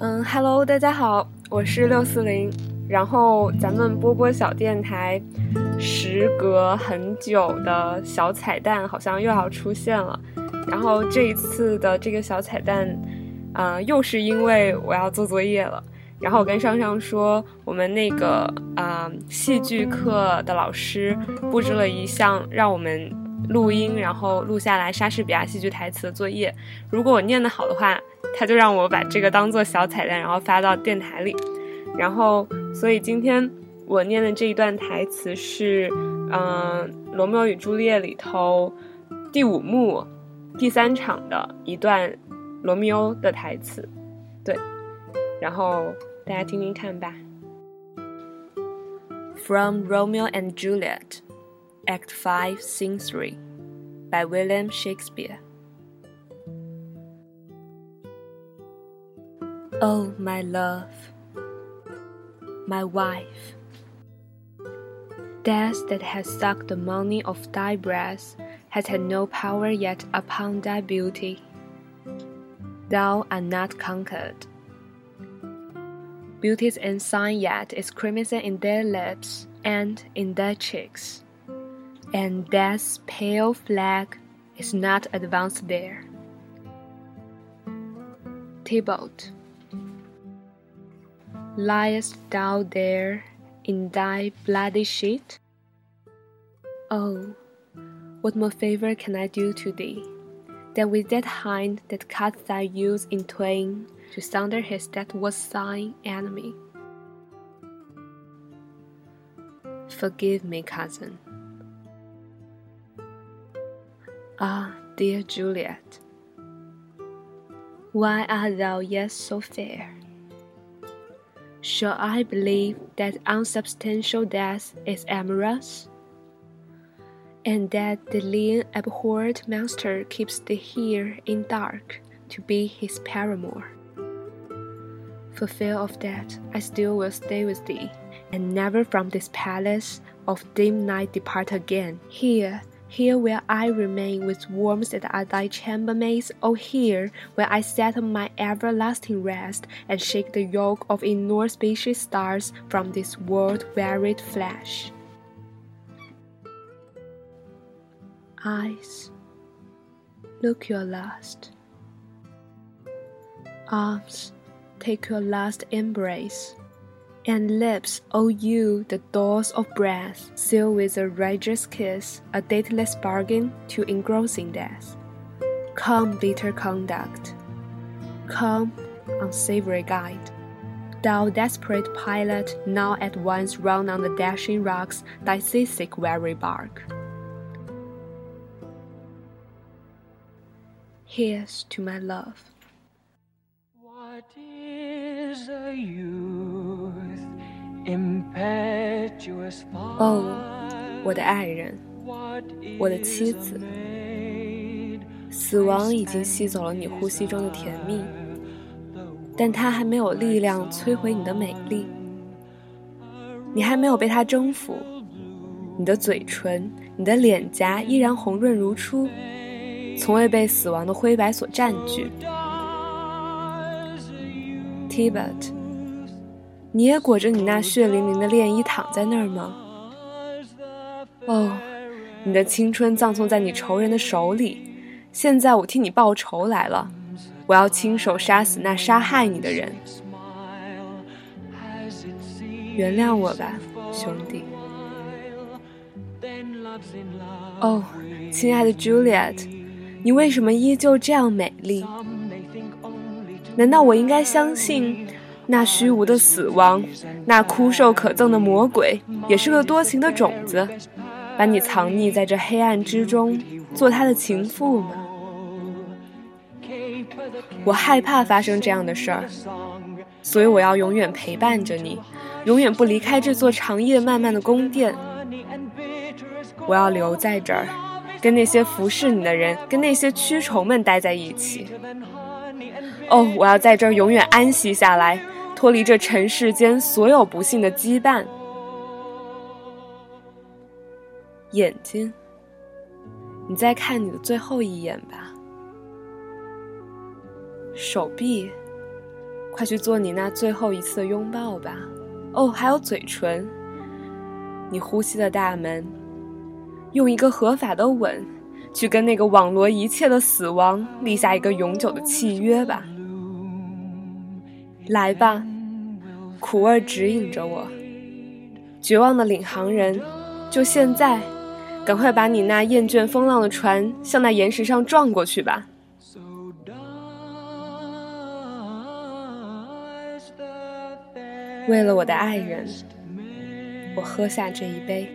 嗯，Hello，大家好，我是六四零。然后咱们波波小电台，时隔很久的小彩蛋好像又要出现了。然后这一次的这个小彩蛋，啊，又是因为我要做作业了。然后我跟上上说，我们那个啊戏剧课的老师布置了一项让我们录音，然后录下来莎士比亚戏剧台词的作业。如果我念得好的话。他就让我把这个当做小彩蛋，然后发到电台里。然后，所以今天我念的这一段台词是，嗯，《罗密欧与朱丽叶》里头第五幕第三场的一段罗密欧的台词。对，然后大家听听看吧。From Romeo and Juliet, Act Five, Scene Three, by William Shakespeare. Oh, my love, my wife, death that has sucked the money of thy breast has had no power yet upon thy beauty. Thou art not conquered. Beauty's ensign yet is crimson in their lips and in their cheeks, and death's pale flag is not advanced there. Tybalt Liest thou there in thy bloody sheet? Oh, what more favor can I do to thee, than with that hand that cut thy youth in twain, to sunder his that was thine enemy? Forgive me, cousin. Ah, dear Juliet, why art thou yet so fair? Shall I believe that unsubstantial death is amorous? And that the lean abhorred monster keeps thee here in dark to be his paramour? For fear of that, I still will stay with thee, and never from this palace of dim night depart again. Here here will I remain with warmth that are thy chambermaids, O here will I settle my everlasting rest, and shake the yoke of inauspicious stars from this world-wearied flesh. Eyes, look your last. Arms, take your last embrace and lips, O you, the doors of breath, seal with a righteous kiss, a dateless bargain to engrossing death. Come, bitter conduct. Come, unsavory guide. Thou desperate pilot, now at once run on the dashing rocks thy seasick weary bark. Here's to my love. What is a youth? 哦，我的爱人，我的妻子，死亡已经吸走了你呼吸中的甜蜜，但它还没有力量摧毁你的美丽。你还没有被它征服，你的嘴唇，你的脸颊依然红润如初，从未被死亡的灰白所占据。Tibet。你也裹着你那血淋淋的恋衣躺在那儿吗？哦，你的青春葬送在你仇人的手里，现在我替你报仇来了，我要亲手杀死那杀害你的人。原谅我吧，兄弟。哦，亲爱的 Juliet，你为什么依旧这样美丽？难道我应该相信？那虚无的死亡，那枯瘦可憎的魔鬼，也是个多情的种子，把你藏匿在这黑暗之中，做他的情妇吗？我害怕发生这样的事儿，所以我要永远陪伴着你，永远不离开这座长夜漫漫的宫殿。我要留在这儿，跟那些服侍你的人，跟那些蛆虫们待在一起。哦，我要在这儿永远安息下来。脱离这尘世间所有不幸的羁绊，眼睛，你再看你的最后一眼吧。手臂，快去做你那最后一次的拥抱吧。哦，还有嘴唇，你呼吸的大门，用一个合法的吻，去跟那个网罗一切的死亡立下一个永久的契约吧。来吧，苦味指引着我，绝望的领航人，就现在，赶快把你那厌倦风浪的船向那岩石上撞过去吧。为了我的爱人，我喝下这一杯。